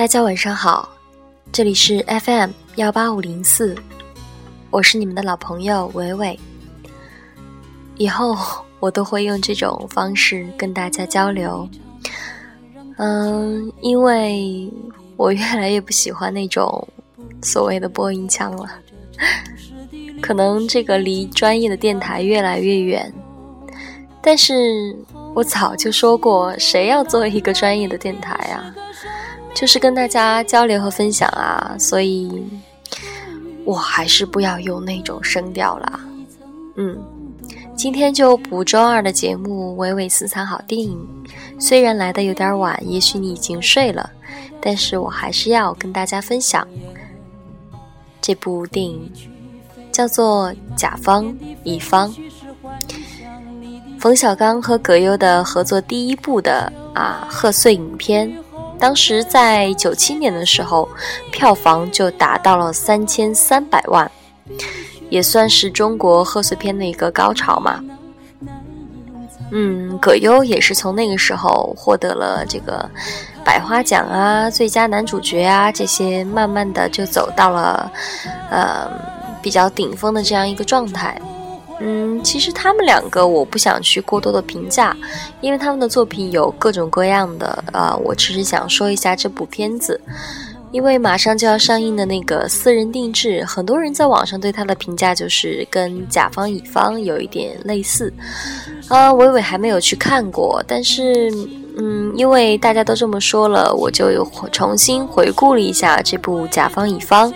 大家晚上好，这里是 FM 幺八五零四，我是你们的老朋友伟伟。以后我都会用这种方式跟大家交流。嗯，因为我越来越不喜欢那种所谓的播音腔了，可能这个离专业的电台越来越远。但是我早就说过，谁要做一个专业的电台啊？就是跟大家交流和分享啊，所以我还是不要用那种声调了。嗯，今天就补周二的节目，娓娓私藏好电影。虽然来的有点晚，也许你已经睡了，但是我还是要跟大家分享这部电影，叫做《甲方乙方》。冯小刚和葛优的合作第一部的啊贺岁影片。当时在九七年的时候，票房就达到了三千三百万，也算是中国贺岁片的一个高潮嘛。嗯，葛优也是从那个时候获得了这个百花奖啊、最佳男主角啊这些，慢慢的就走到了呃比较顶峰的这样一个状态。嗯，其实他们两个我不想去过多的评价，因为他们的作品有各种各样的。呃，我只是想说一下这部片子，因为马上就要上映的那个私人定制，很多人在网上对他的评价就是跟甲方乙方有一点类似。啊，伟伟还没有去看过，但是嗯，因为大家都这么说了，我就又重新回顾了一下这部甲方乙方。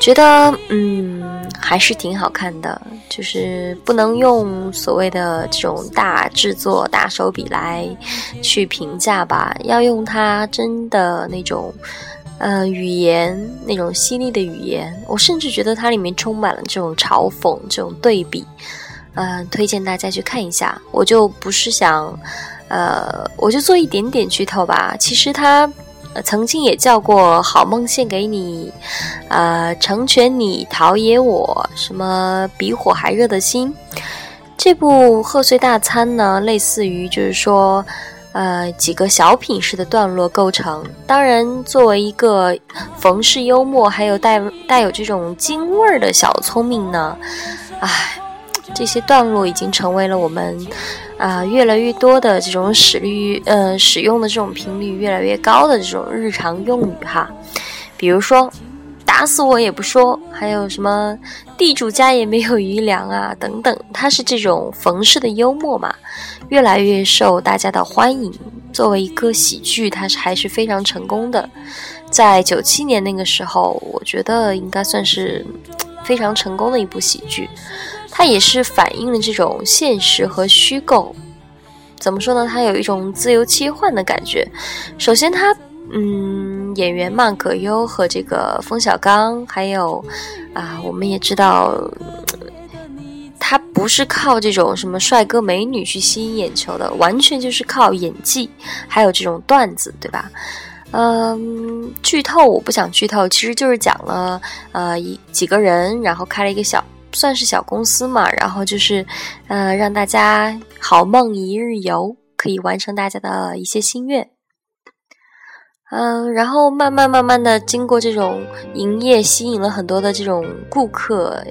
觉得嗯还是挺好看的，就是不能用所谓的这种大制作、大手笔来去评价吧，要用它真的那种呃语言，那种犀利的语言。我甚至觉得它里面充满了这种嘲讽、这种对比，嗯，推荐大家去看一下。我就不是想，呃，我就做一点点剧透吧。其实它。曾经也叫过《好梦献给你》，呃，成全你，陶冶我，什么比火还热的心。这部贺岁大餐呢，类似于就是说，呃，几个小品式的段落构成。当然，作为一个冯氏幽默，还有带带有这种京味儿的小聪明呢，唉。这些段落已经成为了我们啊越来越多的这种使率呃使用的这种频率越来越高的这种日常用语哈，比如说打死我也不说，还有什么地主家也没有余粮啊等等，它是这种冯氏的幽默嘛，越来越受大家的欢迎。作为一个喜剧，它是还是非常成功的。在九七年那个时候，我觉得应该算是非常成功的一部喜剧。它也是反映了这种现实和虚构，怎么说呢？它有一种自由切换的感觉。首先，它嗯，演员嘛，葛优和这个冯小刚，还有啊，我们也知道，他不是靠这种什么帅哥美女去吸引眼球的，完全就是靠演技，还有这种段子，对吧？嗯，剧透我不想剧透，其实就是讲了呃一几个人，然后开了一个小。算是小公司嘛，然后就是，呃，让大家好梦一日游，可以完成大家的一些心愿。嗯，然后慢慢慢慢的经过这种营业，吸引了很多的这种顾客，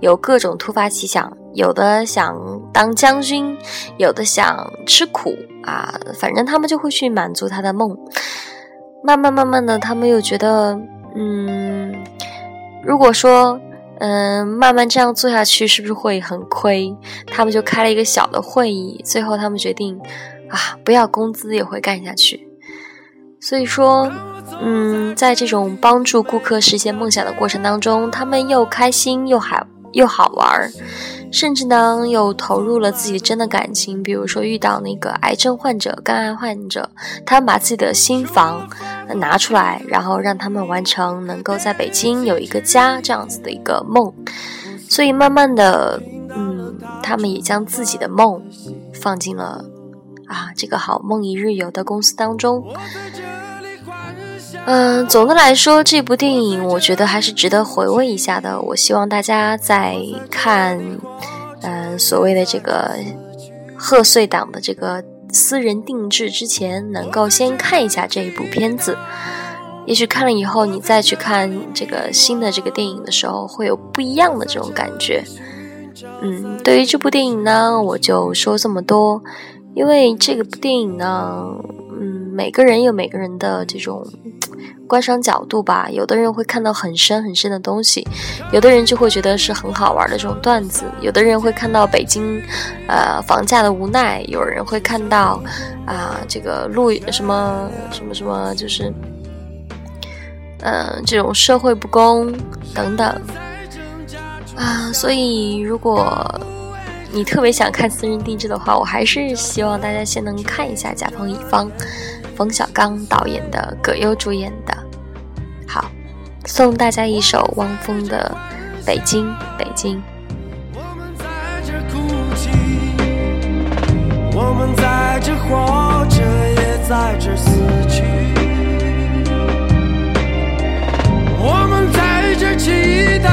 有各种突发奇想，有的想当将军，有的想吃苦啊，反正他们就会去满足他的梦。慢慢慢慢的，他们又觉得，嗯，如果说。嗯，慢慢这样做下去是不是会很亏？他们就开了一个小的会议，最后他们决定，啊，不要工资也会干下去。所以说，嗯，在这种帮助顾客实现梦想的过程当中，他们又开心又好又好玩儿。甚至呢，又投入了自己真的感情，比如说遇到那个癌症患者、肝癌患者，他们把自己的心房拿出来，然后让他们完成能够在北京有一个家这样子的一个梦。所以慢慢的，嗯，他们也将自己的梦放进了啊这个好梦一日游的公司当中。嗯，总的来说，这部电影我觉得还是值得回味一下的。我希望大家在看，嗯，所谓的这个贺岁档的这个私人定制之前，能够先看一下这一部片子。也许看了以后，你再去看这个新的这个电影的时候，会有不一样的这种感觉。嗯，对于这部电影呢，我就说这么多，因为这个电影呢，嗯，每个人有每个人的这种观赏角度吧。有的人会看到很深很深的东西，有的人就会觉得是很好玩的这种段子，有的人会看到北京，呃，房价的无奈，有人会看到啊，这个路什么什么什么，就是。嗯，这种社会不公等等啊，所以如果你特别想看私人定制的话，我还是希望大家先能看一下甲方乙方，冯小刚导演的，葛优主演的。好，送大家一首汪峰的《北京北京》。我们在这哭泣，我们在这活着，也在这死去。我们在这祈祷，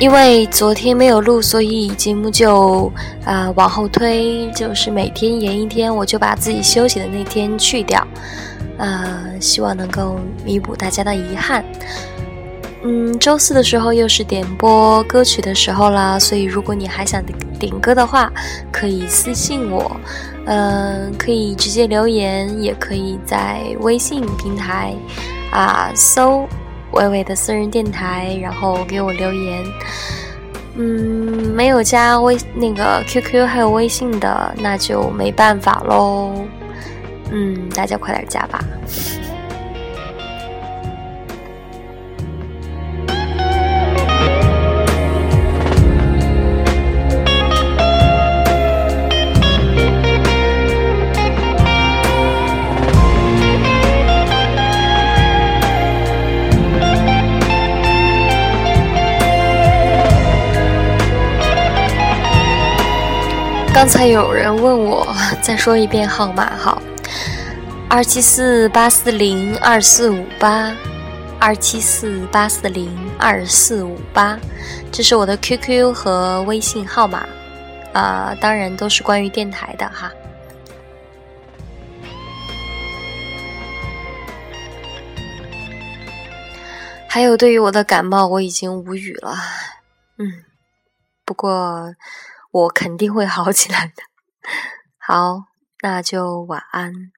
因为昨天没有录，所以节目就啊往后推，就是每天延一天，我就把自己休息的那天去掉，呃，希望能够弥补大家的遗憾。嗯，周四的时候又是点播歌曲的时候啦，所以如果你还想点歌的话，可以私信我，嗯，可以直接留言，也可以在微信平台啊搜。微微的私人电台，然后给我留言。嗯，没有加微那个 QQ 还有微信的，那就没办法喽。嗯，大家快点加吧。刚才有人问我，再说一遍号码哈，二七四八四零二四五八，二七四八四零二四五八，这是我的 QQ 和微信号码，啊，当然都是关于电台的哈。还有对于我的感冒，我已经无语了，嗯，不过。我肯定会好起来的。好，那就晚安。